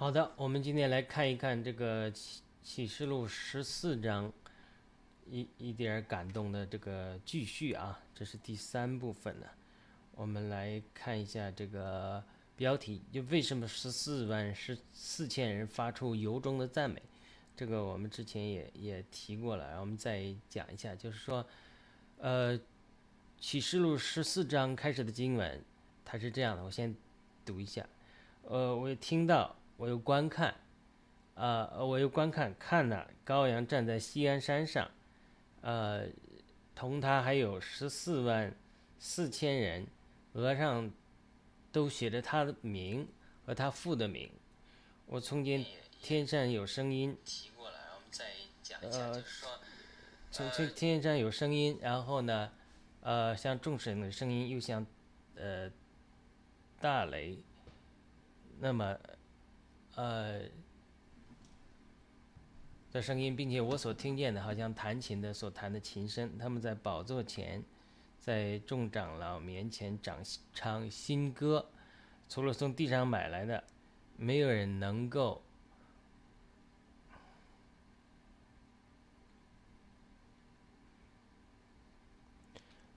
好的，我们今天来看一看这个启启示录十四章一一点感动的这个继续啊，这是第三部分呢。我们来看一下这个标题，就为什么十四万十四千人发出由衷的赞美？这个我们之前也也提过了，然后我们再讲一下，就是说，呃，启示录十四章开始的经文，它是这样的，我先读一下。呃，我也听到，我又观看，啊、呃，我又观看，看呐，高阳站在西安山上，呃，同他还有十四万四千人，额上都写着他的名和他父的名。我从前天上有声音，提过来，我们再讲一下，呃就是说，从天天上有声音，然后呢，呃，像众神的声音，又像呃大雷，那么呃的声音，并且我所听见的，好像弹琴的所弹的琴声，他们在宝座前，在众长老面前掌唱新歌，除了从地上买来的，没有人能够。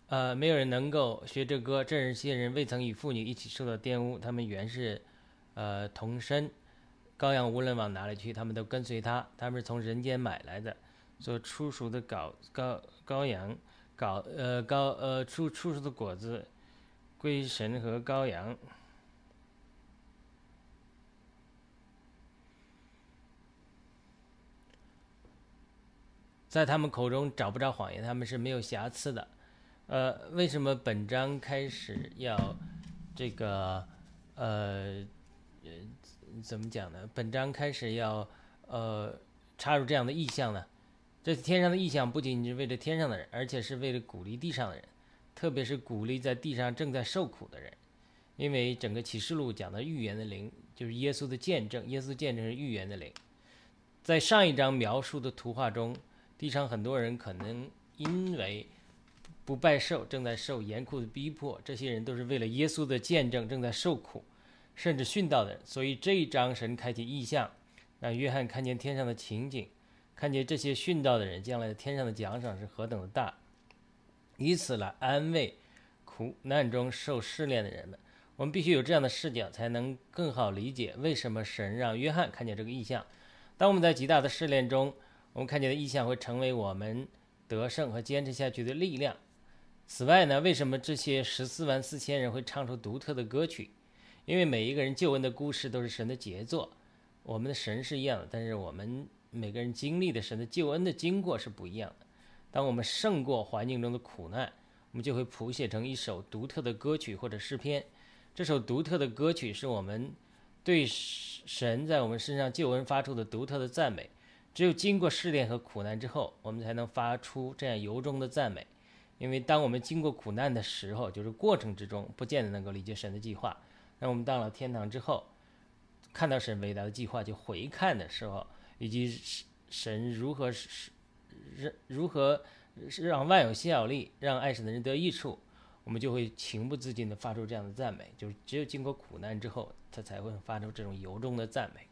呃，没有人能够学这歌。这些人未曾与妇女一起受到玷污，他们原是，呃，童身。羔羊无论往哪里去，他们都跟随他。他们是从人间买来的，所出熟的羔羔羔羊，羔呃羔呃出出熟的果子，归神和羔羊。在他们口中找不着谎言，他们是没有瑕疵的。呃，为什么本章开始要这个呃呃怎么讲呢？本章开始要呃插入这样的意象呢？这天上的意象不仅仅是为了天上的人，而且是为了鼓励地上的人，特别是鼓励在地上正在受苦的人。因为整个启示录讲的预言的灵，就是耶稣的见证，耶稣见证是预言的灵。在上一章描述的图画中，地上很多人可能因为不拜寿，正在受严酷的逼迫。这些人都是为了耶稣的见证，正在受苦，甚至殉道的人。所以这一章神开启意象，让约翰看见天上的情景，看见这些殉道的人将来的天上的奖赏是何等的大，以此来安慰苦难中受试炼的人们。我们必须有这样的视角，才能更好理解为什么神让约翰看见这个意象。当我们在极大的试炼中，我们看见的意象会成为我们得胜和坚持下去的力量。此外呢，为什么这些十四万四千人会唱出独特的歌曲？因为每一个人救恩的故事都是神的杰作。我们的神是一样的，但是我们每个人经历的神的救恩的经过是不一样的。当我们胜过环境中的苦难，我们就会谱写成一首独特的歌曲或者诗篇。这首独特的歌曲是我们对神在我们身上救恩发出的独特的赞美。只有经过试炼和苦难之后，我们才能发出这样由衷的赞美。因为当我们经过苦难的时候，就是过程之中，不见得能够理解神的计划。那我们到了天堂之后，看到神伟大的计划，就回看的时候，以及神如何使让如何让万有效力，让爱神的人得益处，我们就会情不自禁地发出这样的赞美。就是只有经过苦难之后，他才会发出这种由衷的赞美。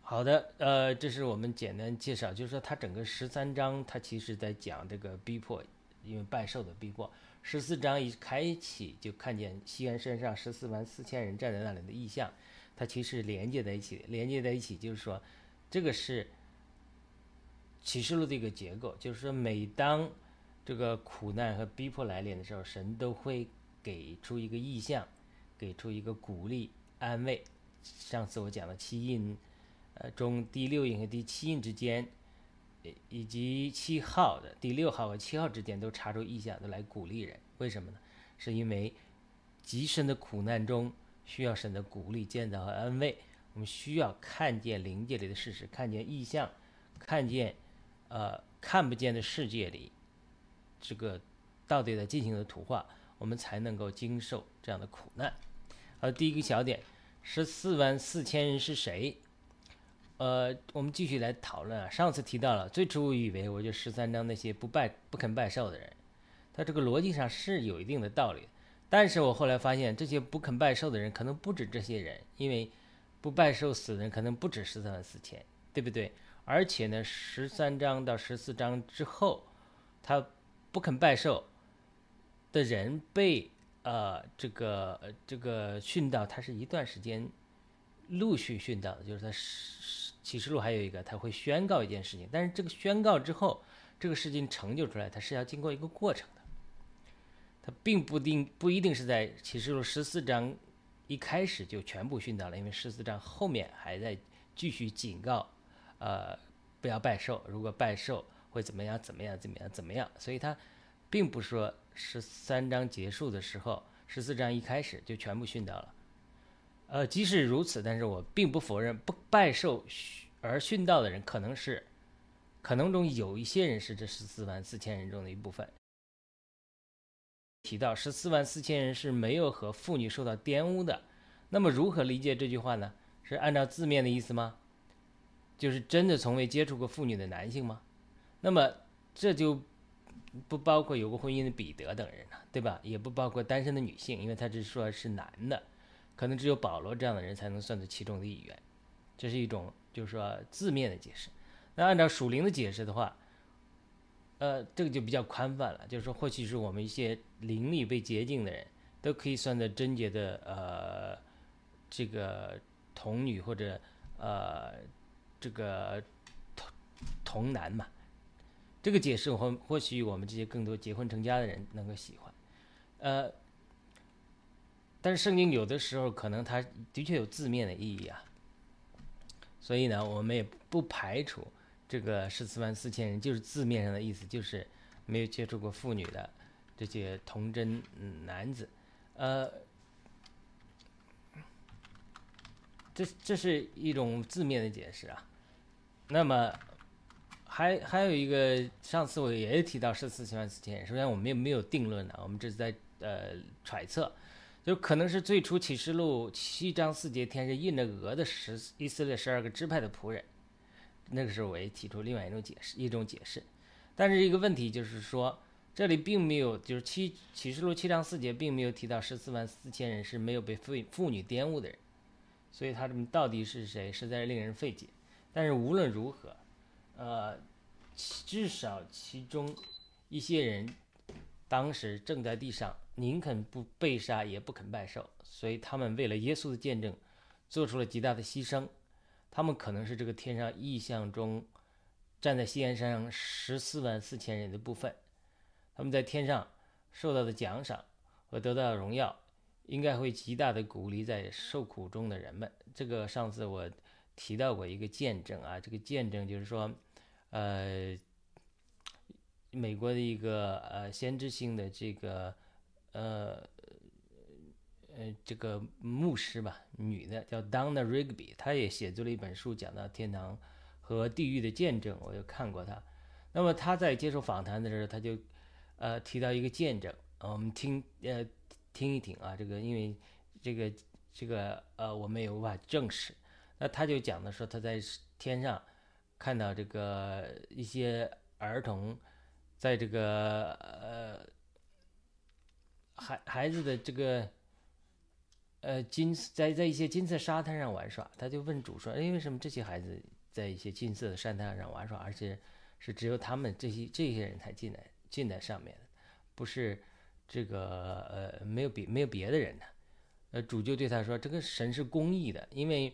好的，呃，这是我们简单介绍，就是说它整个十三章，它其实在讲这个逼迫，因为拜寿的逼迫。十四章一开启就看见西安山上十四万四千人站在那里的意象，它其实连接在一起，连接在一起就是说，这个是启示录的一个结构，就是说每当这个苦难和逼迫来临的时候，神都会给出一个意象，给出一个鼓励、安慰。上次我讲的七印。呃，中第六印和第七印之间，以及七号的第六号和七号之间都查出意象，都来鼓励人。为什么呢？是因为极深的苦难中需要神的鼓励、建造和安慰。我们需要看见灵界里的事实，看见意象，看见呃看不见的世界里这个到底在进行的图画，我们才能够经受这样的苦难。好，第一个小点，十四万四千人是谁？呃，我们继续来讨论啊。上次提到了，最初我以为我就十三章那些不拜不肯拜寿的人，他这个逻辑上是有一定的道理。但是我后来发现，这些不肯拜寿的人可能不止这些人，因为不拜寿死的人可能不止十三万四千，对不对？而且呢，十三章到十四章之后，他不肯拜寿的人被呃这个这个训到，他是一段时间陆续训到的，就是他十启示录还有一个他会宣告一件事情，但是这个宣告之后，这个事情成就出来，它是要经过一个过程的，它并不定不一定是在启示录十四章一开始就全部殉道了，因为十四章后面还在继续警告。呃，不要拜寿，如果拜寿会怎么样？怎么样？怎么样？怎么样？所以他并不说十三章结束的时候，十四章一开始就全部殉道了。呃，即使如此，但是我并不否认不拜寿而殉道的人可能是，可能中有一些人是这十四万四千人中的一部分。提到十四万四千人是没有和妇女受到玷污的，那么如何理解这句话呢？是按照字面的意思吗？就是真的从未接触过妇女的男性吗？那么这就不包括有过婚姻的彼得等人了，对吧？也不包括单身的女性，因为他只说是男的，可能只有保罗这样的人才能算作其中的一员。这是一种就是说字面的解释。那按照属灵的解释的话，呃，这个就比较宽泛了，就是说或许是我们一些灵力被洁净的人都可以算作贞洁的呃这个童女或者呃。这个童童男嘛，这个解释或或许我们这些更多结婚成家的人能够喜欢，呃，但是圣经有的时候可能它的确有字面的意义啊，所以呢，我们也不排除这个十四万四千人就是字面上的意思，就是没有接触过妇女的这些童贞男子，呃。这这是一种字面的解释啊。那么，还还有一个，上次我也提到十四万四千人。首先，我们也没有定论呢，我们这是在呃揣测，就可能是最初启示录七章四节，天是印着鹅的十以色列十二个支派的仆人。那个时候，我也提出另外一种解释，一种解释。但是一个问题就是说，这里并没有，就是七启示录七章四节并没有提到十四万四千人是没有被妇妇女玷污的人，所以他们到底是谁，实在是令人费解。但是无论如何，呃，至少其中一些人当时正在地上，宁肯不被杀也不肯拜寿，所以他们为了耶稣的见证，做出了极大的牺牲。他们可能是这个天上意象中站在西安山上十四万四千人的部分。他们在天上受到的奖赏和得到的荣耀，应该会极大的鼓励在受苦中的人们。这个上次我。提到过一个见证啊，这个见证就是说，呃，美国的一个呃先知性的这个呃呃这个牧师吧，女的叫 Donna Rigby，她也写作了一本书，讲到天堂和地狱的见证，我就看过她。那么她在接受访谈的时候，她就呃提到一个见证，我们听呃听一听啊，这个因为这个这个呃我们也无法证实。那他就讲的说，他在天上看到这个一些儿童，在这个呃孩孩子的这个呃金在在一些金色沙滩上玩耍，他就问主说：“哎，为什么这些孩子在一些金色的沙滩上玩耍，而且是只有他们这些这些人才进来进在上面，不是这个呃没有别没有别的人呢？”呃，主就对他说：“这个神是公义的，因为。”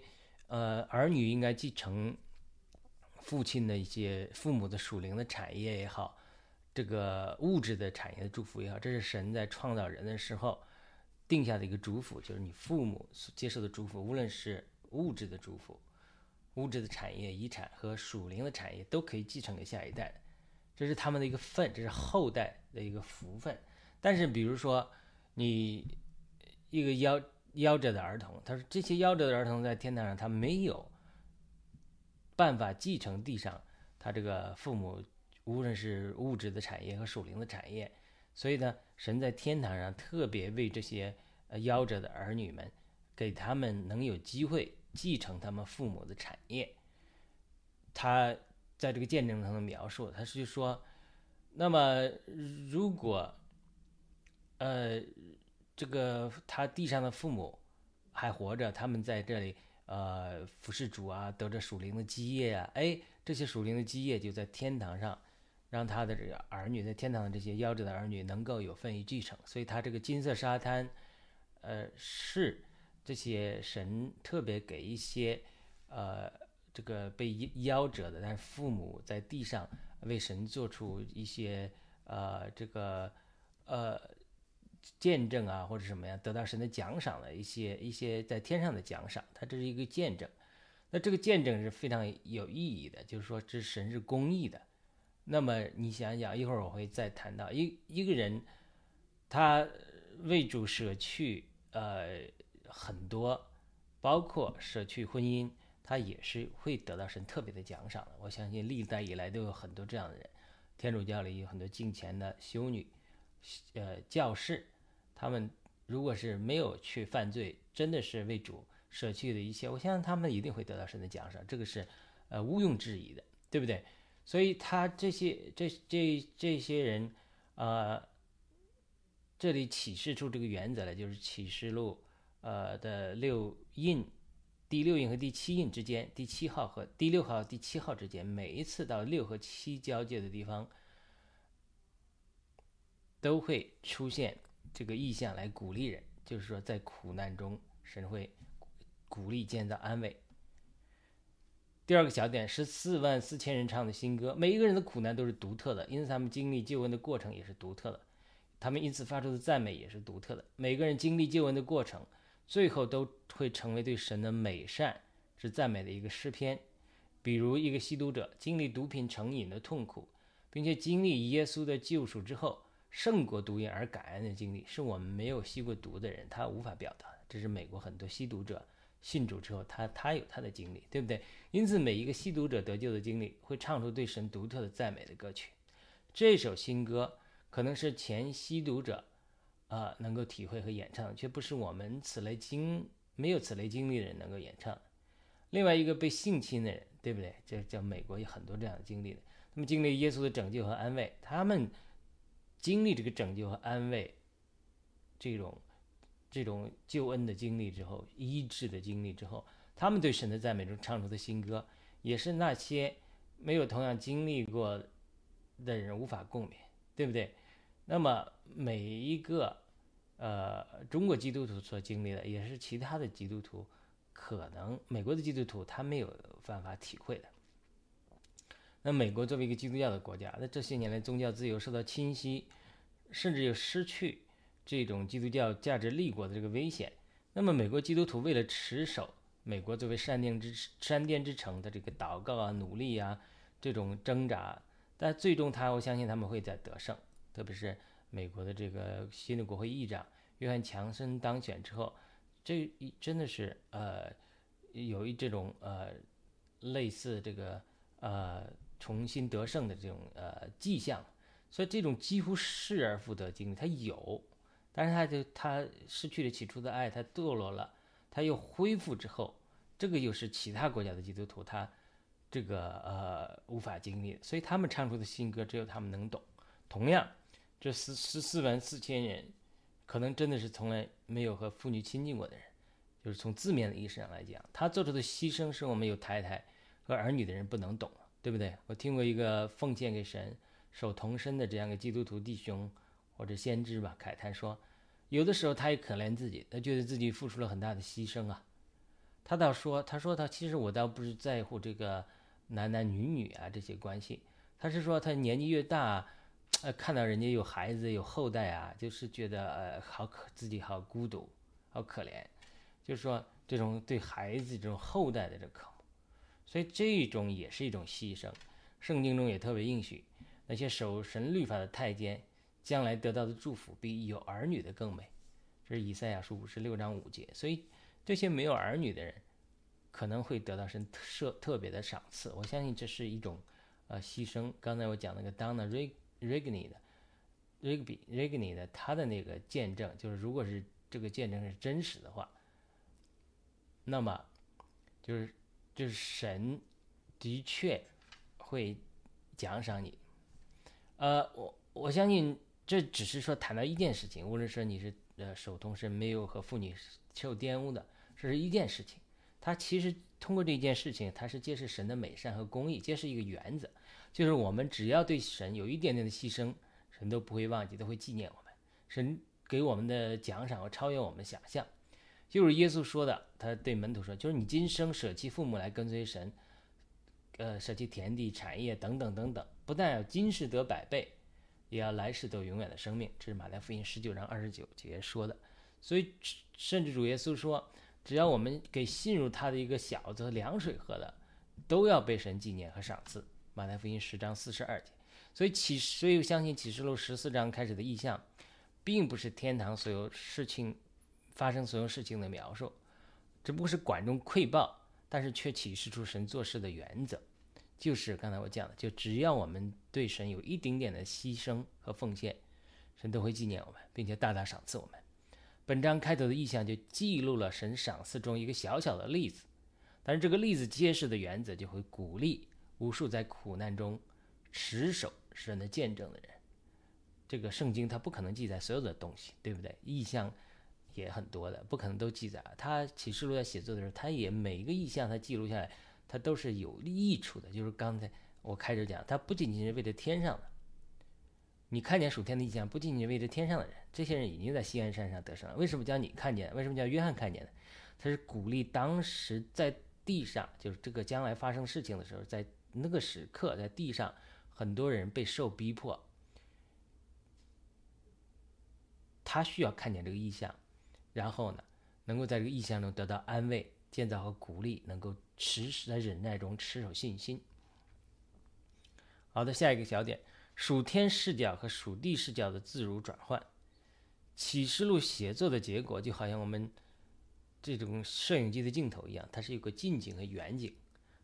呃，儿女应该继承父亲的一些父母的属灵的产业也好，这个物质的产业的祝福也好，这是神在创造人的时候定下的一个祝福，就是你父母所接受的祝福，无论是物质的祝福、物质的产业遗产和属灵的产业，都可以继承给下一代，这是他们的一个份，这是后代的一个福分。但是，比如说你一个夭。夭折的儿童，他说这些夭折的儿童在天堂上，他没有办法继承地上他这个父母无论是物质的产业和属灵的产业，所以呢，神在天堂上特别为这些呃夭折的儿女们，给他们能有机会继承他们父母的产业。他在这个见证中的描述，他是说，那么如果呃。这个他地上的父母还活着，他们在这里呃服侍主啊，得着属灵的基业啊，哎，这些属灵的基业就在天堂上，让他的这个儿女在天堂的这些夭折的儿女能够有份于继承。所以，他这个金色沙滩，呃，是这些神特别给一些呃这个被夭折的，但是父母在地上为神做出一些呃这个呃。见证啊，或者什么呀，得到神的奖赏的一些一些在天上的奖赏，它这是一个见证。那这个见证是非常有意义的，就是说这神是公义的。那么你想想，一会儿我会再谈到一一个人，他为主舍去呃很多，包括舍去婚姻，他也是会得到神特别的奖赏的。我相信历代以来都有很多这样的人，天主教里有很多敬虔的修女。呃，教士，他们如果是没有去犯罪，真的是为主舍去的一切，我相信他们一定会得到神的奖赏，这个是呃毋庸置疑的，对不对？所以他这些这这这些人，呃，这里启示出这个原则来，就是启示录呃的六印，第六印和第七印之间，第七号和第六号、第七号之间，每一次到六和七交界的地方。都会出现这个意象来鼓励人，就是说在苦难中，神会鼓励建造安慰。第二个小点，十四万四千人唱的新歌，每一个人的苦难都是独特的，因此他们经历救恩的过程也是独特的，他们因此发出的赞美也是独特的。每个人经历救恩的过程，最后都会成为对神的美善之赞美的一个诗篇。比如一个吸毒者经历毒品成瘾的痛苦，并且经历耶稣的救赎之后。胜过毒瘾而感恩的经历，是我们没有吸过毒的人他无法表达。这是美国很多吸毒者信主之后，他他有他的经历，对不对？因此，每一个吸毒者得救的经历，会唱出对神独特的赞美的歌曲。这首新歌可能是前吸毒者啊能够体会和演唱，却不是我们此类经没有此类经历的人能够演唱。另外一个被性侵的人，对不对？这叫美国有很多这样的经历的，他们经历耶稣的拯救和安慰，他们。经历这个拯救和安慰，这种这种救恩的经历之后，医治的经历之后，他们对神的赞美中唱出的新歌，也是那些没有同样经历过的人无法共勉，对不对？那么每一个呃中国基督徒所经历的，也是其他的基督徒可能美国的基督徒他没有办法体会的。那美国作为一个基督教的国家，那这些年来宗教自由受到侵袭，甚至又失去这种基督教价值立国的这个危险。那么美国基督徒为了持守美国作为山巅之山殿之城的这个祷告啊、努力啊、这种挣扎，但最终他我相信他们会在得胜。特别是美国的这个新的国会议长约翰强森当选之后，这一真的是呃有一这种呃类似这个呃。重新得胜的这种呃迹象，所以这种几乎失而复得经历他有，但是他就他失去了起初的爱，他堕落了，他又恢复之后，这个又是其他国家的基督徒他这个呃无法经历，所以他们唱出的新歌只有他们能懂。同样，这十十四万四千人，可能真的是从来没有和妇女亲近过的人，就是从字面的意思上来讲，他做出的牺牲是我们有太太和儿女的人不能懂。对不对？我听过一个奉献给神、守童身的这样一个基督徒弟兄或者先知吧，慨叹说，有的时候他也可怜自己，他觉得自己付出了很大的牺牲啊。他倒说，他说他其实我倒不是在乎这个男男女女啊这些关系，他是说他年纪越大，呃，看到人家有孩子有后代啊，就是觉得呃好可自己好孤独，好可怜，就是说这种对孩子这种后代的这渴。所以这种也是一种牺牲，圣经中也特别应许，那些守神律法的太监，将来得到的祝福比有儿女的更美。这是以赛亚书五十六章五节。所以这些没有儿女的人，可能会得到神特特别的赏赐。我相信这是一种呃牺牲。刚才我讲那个 Donna Rigney 的 Rigby Rigney 的他的那个见证，就是如果是这个见证是真实的话，那么就是。就是神的确会奖赏你，呃，我我相信这只是说谈到一件事情，无论说你是呃手童是没有和妇女受玷污的，这是一件事情。他其实通过这件事情，他是揭示神的美善和公义，揭示一个原则，就是我们只要对神有一点点的牺牲，神都不会忘记，都会纪念我们。神给我们的奖赏会超越我们想象。就是耶稣说的，他对门徒说，就是你今生舍弃父母来跟随神，呃，舍弃田地、产业等等等等，不但要今世得百倍，也要来世得永远的生命。这是马太福音十九章二十九节说的。所以，甚至主耶稣说，只要我们给信入他的一个小子凉水喝的，都要被神纪念和赏赐。马太福音十章四十二节。所以启，所以相信启示录十四章开始的意象，并不是天堂所有事情。发生所有事情的描述，只不过是管中窥豹，但是却启示出神做事的原则，就是刚才我讲的，就只要我们对神有一丁点的牺牲和奉献，神都会纪念我们，并且大大赏赐我们。本章开头的意象就记录了神赏赐中一个小小的例子，但是这个例子揭示的原则就会鼓励无数在苦难中持守神的见证的人。这个圣经它不可能记载所有的东西，对不对？意象。也很多的，不可能都记载。他启示录在写作的时候，他也每一个意象他记录下来，它都是有益处的。就是刚才我开始讲，它不仅仅是为了天上的。你看见属天的意象，不仅仅为了天上的人，这些人已经在西安山上得胜了。为什么叫你看见？为什么叫约翰看见呢？他是鼓励当时在地上，就是这个将来发生事情的时候，在那个时刻，在地上很多人被受逼迫，他需要看见这个意象。然后呢，能够在这个意象中得到安慰、建造和鼓励，能够持在忍耐中持守信心。好的，下一个小点，属天视角和属地视角的自如转换。启示录写作的结果，就好像我们这种摄影机的镜头一样，它是有个近景和远景，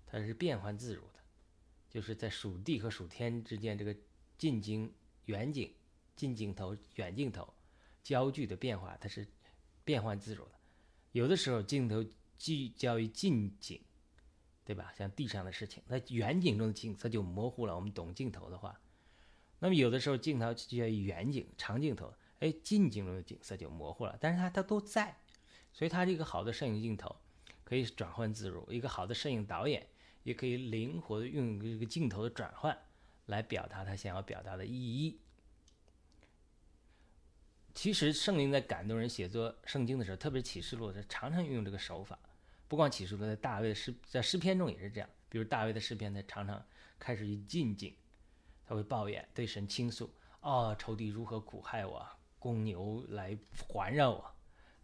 它是变换自如的，就是在属地和属天之间这个近景、远景、近镜头、远镜头焦距的变化，它是。变换自如的，有的时候镜头聚焦于近景，对吧？像地上的事情，那远景中的景色就模糊了。我们懂镜头的话，那么有的时候镜头聚焦于远景、长镜头，哎，近景中的景色就模糊了。但是它它都在，所以它是一个好的摄影镜头，可以转换自如。一个好的摄影导演也可以灵活的用这个镜头的转换来表达他想要表达的意义。其实圣灵在感动人写作圣经的时候，特别启示录，他常常运用这个手法。不光启示录，在大卫的诗，在诗篇中也是这样。比如大卫的诗篇，他常常开始于静静，他会抱怨，对神倾诉：“哦，仇敌如何苦害我，公牛来环绕我。”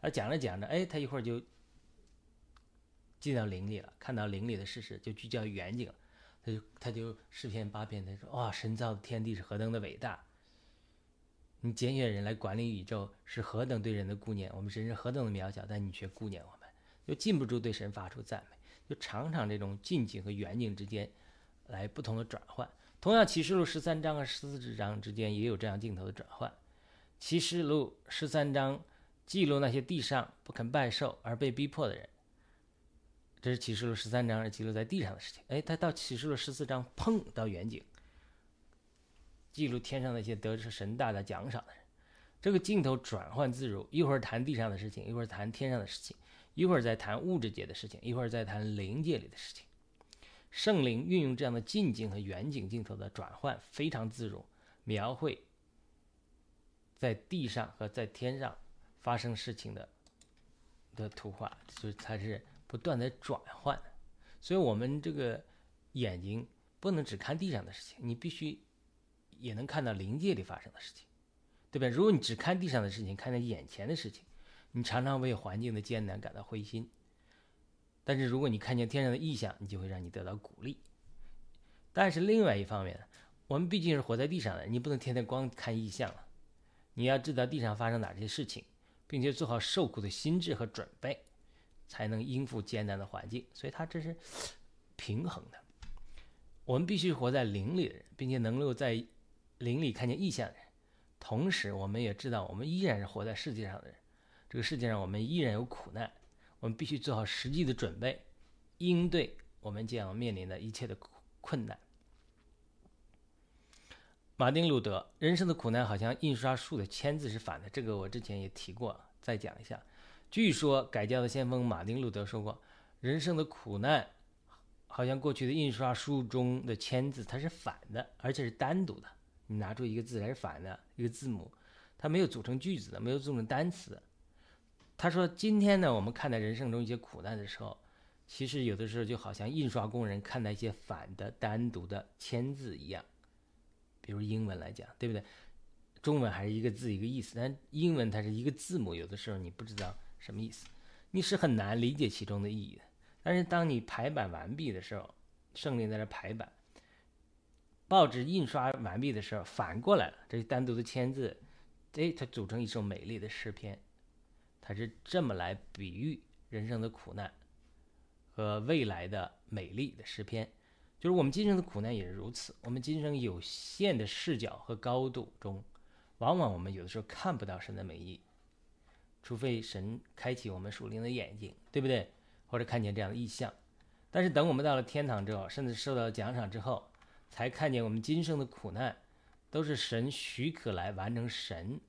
而讲着讲着，哎，他一会儿就进到灵里了，看到灵里的事实，就聚焦远景。他就他就诗篇八篇，他说：“哇，神造的天地是何等的伟大！”你拣选人来管理宇宙是何等对人的顾念，我们神是何等的渺小，但你却顾念我们，就禁不住对神发出赞美，就常常这种近景和远景之间来不同的转换。同样，启示录十三章和十四章之间也有这样镜头的转换。启示录十三章记录那些地上不肯拜寿而被逼迫的人，这是启示录十三章是记录在地上的事情。哎，他到启示录十四章，砰，到远景。记录天上那些得着神大的奖赏的人，这个镜头转换自如，一会儿谈地上的事情，一会儿谈天上的事情，一会儿再谈物质界的事情，一会儿再谈灵界里的事情。圣灵运用这样的近景和远景镜头的转换非常自如，描绘在地上和在天上发生事情的的图画，就是它是不断的转换。所以，我们这个眼睛不能只看地上的事情，你必须。也能看到灵界里发生的事情，对吧？如果你只看地上的事情，看到眼前的事情，你常常为环境的艰难感到灰心。但是如果你看见天上的异象，你就会让你得到鼓励。但是另外一方面呢，我们毕竟是活在地上的，你不能天天光看异象了，你要知道地上发生哪些事情，并且做好受苦的心智和准备，才能应付艰难的环境。所以它这是平衡的。我们必须活在灵里的人，并且能够在。灵里看见异象的人，同时我们也知道，我们依然是活在世界上的人。这个世界上，我们依然有苦难，我们必须做好实际的准备，应对我们将要面临的一切的困难。马丁·路德，人生的苦难好像印刷术的签字是反的，这个我之前也提过，再讲一下。据说改教的先锋马丁·路德说过：“人生的苦难，好像过去的印刷术中的签字，它是反的，而且是单独的。你拿出一个字来是反的，一个字母，它没有组成句子的，没有组成单词。他说：“今天呢，我们看待人生中一些苦难的时候，其实有的时候就好像印刷工人看待一些反的、单独的签字一样。比如英文来讲，对不对？中文还是一个字一个意思，但英文它是一个字母，有的时候你不知道什么意思，你是很难理解其中的意义的。但是当你排版完毕的时候，圣灵在这排版。”报纸印刷完毕的时候，反过来了，这是单独的签字，哎，它组成一首美丽的诗篇，它是这么来比喻人生的苦难和未来的美丽的诗篇，就是我们今生的苦难也是如此。我们今生有限的视角和高度中，往往我们有的时候看不到神的美意，除非神开启我们属灵的眼睛，对不对？或者看见这样的意象。但是等我们到了天堂之后，甚至受到奖赏之后，才看见我们今生的苦难，都是神许可来完成神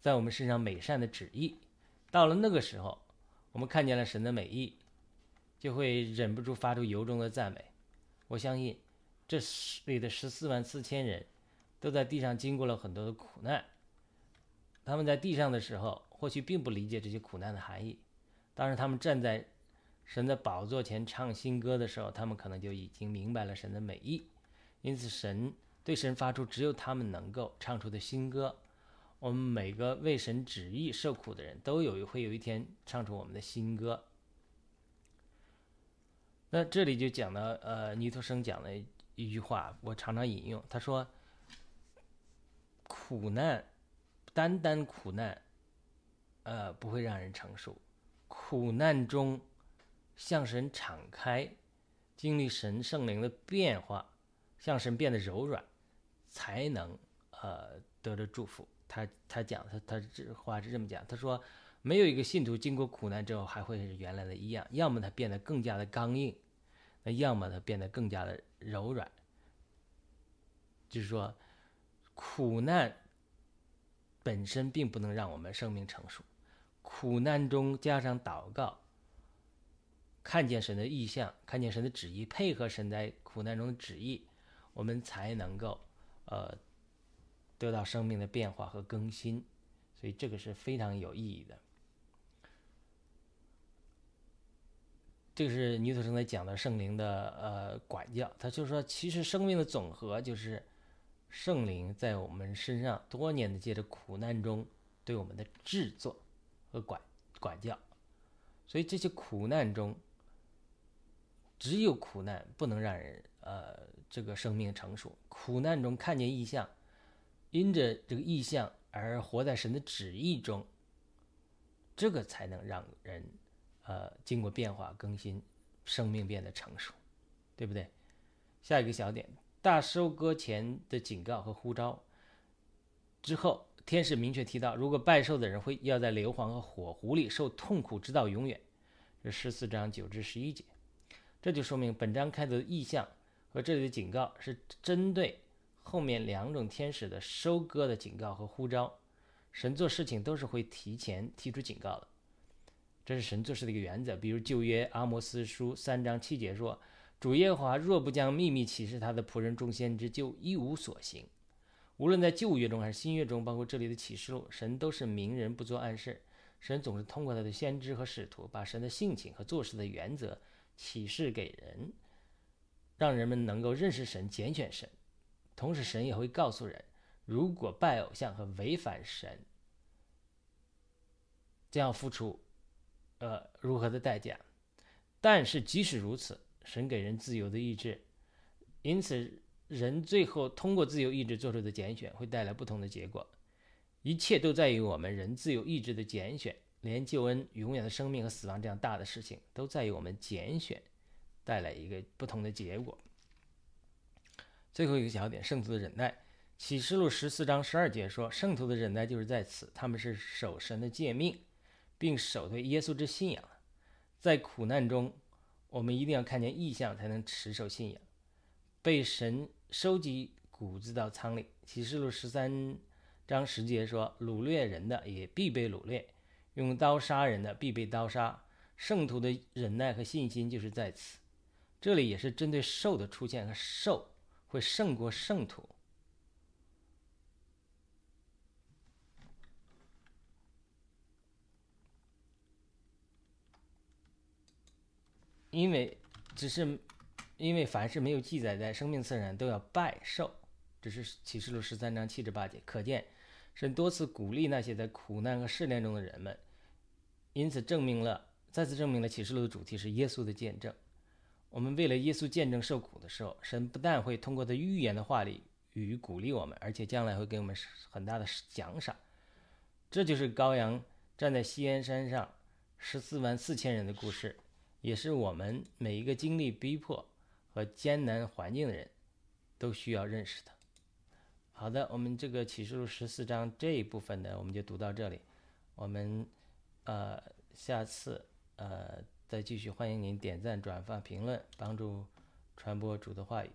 在我们身上美善的旨意。到了那个时候，我们看见了神的美意，就会忍不住发出由衷的赞美。我相信，这里的十四万四千人，都在地上经过了很多的苦难。他们在地上的时候，或许并不理解这些苦难的含义。当然，他们站在神的宝座前唱新歌的时候，他们可能就已经明白了神的美意。因此，神对神发出只有他们能够唱出的新歌。我们每个为神旨意受苦的人都有会有一天唱出我们的新歌。那这里就讲到，呃，尼托生讲的一句话，我常常引用。他说：“苦难，单单苦难，呃，不会让人成熟。苦难中向神敞开，经历神圣灵的变化。”向神变得柔软，才能呃得着祝福。他他讲他他这话是这么讲，他说没有一个信徒经过苦难之后还会是原来的一样，要么他变得更加的刚硬，那要么他变得更加的柔软。就是说，苦难本身并不能让我们生命成熟，苦难中加上祷告，看见神的意象，看见神的旨意，配合神在苦难中的旨意。我们才能够，呃，得到生命的变化和更新，所以这个是非常有意义的。这个是尼特生在讲的圣灵的呃管教，他就说，其实生命的总和就是圣灵在我们身上多年的借着苦难中对我们的制作和管管教，所以这些苦难中，只有苦难不能让人呃。这个生命成熟，苦难中看见异象，因着这个异象而活在神的旨意中，这个才能让人，呃，经过变化更新，生命变得成熟，对不对？下一个小点，大收割前的警告和呼召之后，天使明确提到，如果拜寿的人会要在硫磺和火湖里受痛苦，直到永远。这十四章九至十一节，这就说明本章开头的意象。和这里的警告是针对后面两种天使的收割的警告和呼召。神做事情都是会提前提出警告的，这是神做事的一个原则。比如旧约阿摩斯书三章七节说：“主耶和华若不将秘密启示他的仆人众先知，就一无所行。”无论在旧约中还是新约中，包括这里的启示录，神都是明人不做暗事。神总是通过他的先知和使徒，把神的性情和做事的原则启示给人。让人们能够认识神、拣选神，同时神也会告诉人，如果拜偶像和违反神，将要付出，呃，如何的代价。但是即使如此，神给人自由的意志，因此人最后通过自由意志做出的拣选，会带来不同的结果。一切都在于我们人自由意志的拣选，连救恩、永远的生命和死亡这样大的事情，都在于我们拣选。带来一个不同的结果。最后一个小点，圣徒的忍耐。启示录十四章十二节说，圣徒的忍耐就是在此，他们是守神的诫命，并守对耶稣之信仰。在苦难中，我们一定要看见异象，才能持守信仰。被神收集谷子到仓里。启示录十三章十节说，掳掠人的也必被掳掠，用刀杀人的必被刀杀。圣徒的忍耐和信心就是在此。这里也是针对兽的出现和兽会胜过圣徒，因为只是因为凡是没有记载在生命册上都要拜兽，这是启示录十三章七至八节，可见神多次鼓励那些在苦难和试炼中的人们，因此证明了再次证明了启示录的主题是耶稣的见证。我们为了耶稣见证受苦的时候，神不但会通过他预言的话里与鼓励我们，而且将来会给我们很大的奖赏。这就是羔羊站在西安山上十四万四千人的故事，也是我们每一个经历逼迫和艰难环境的人都需要认识的。好的，我们这个启示录十四章这一部分呢，我们就读到这里。我们呃下次呃。再继续欢迎您点赞、转发、评论，帮助传播主的话语。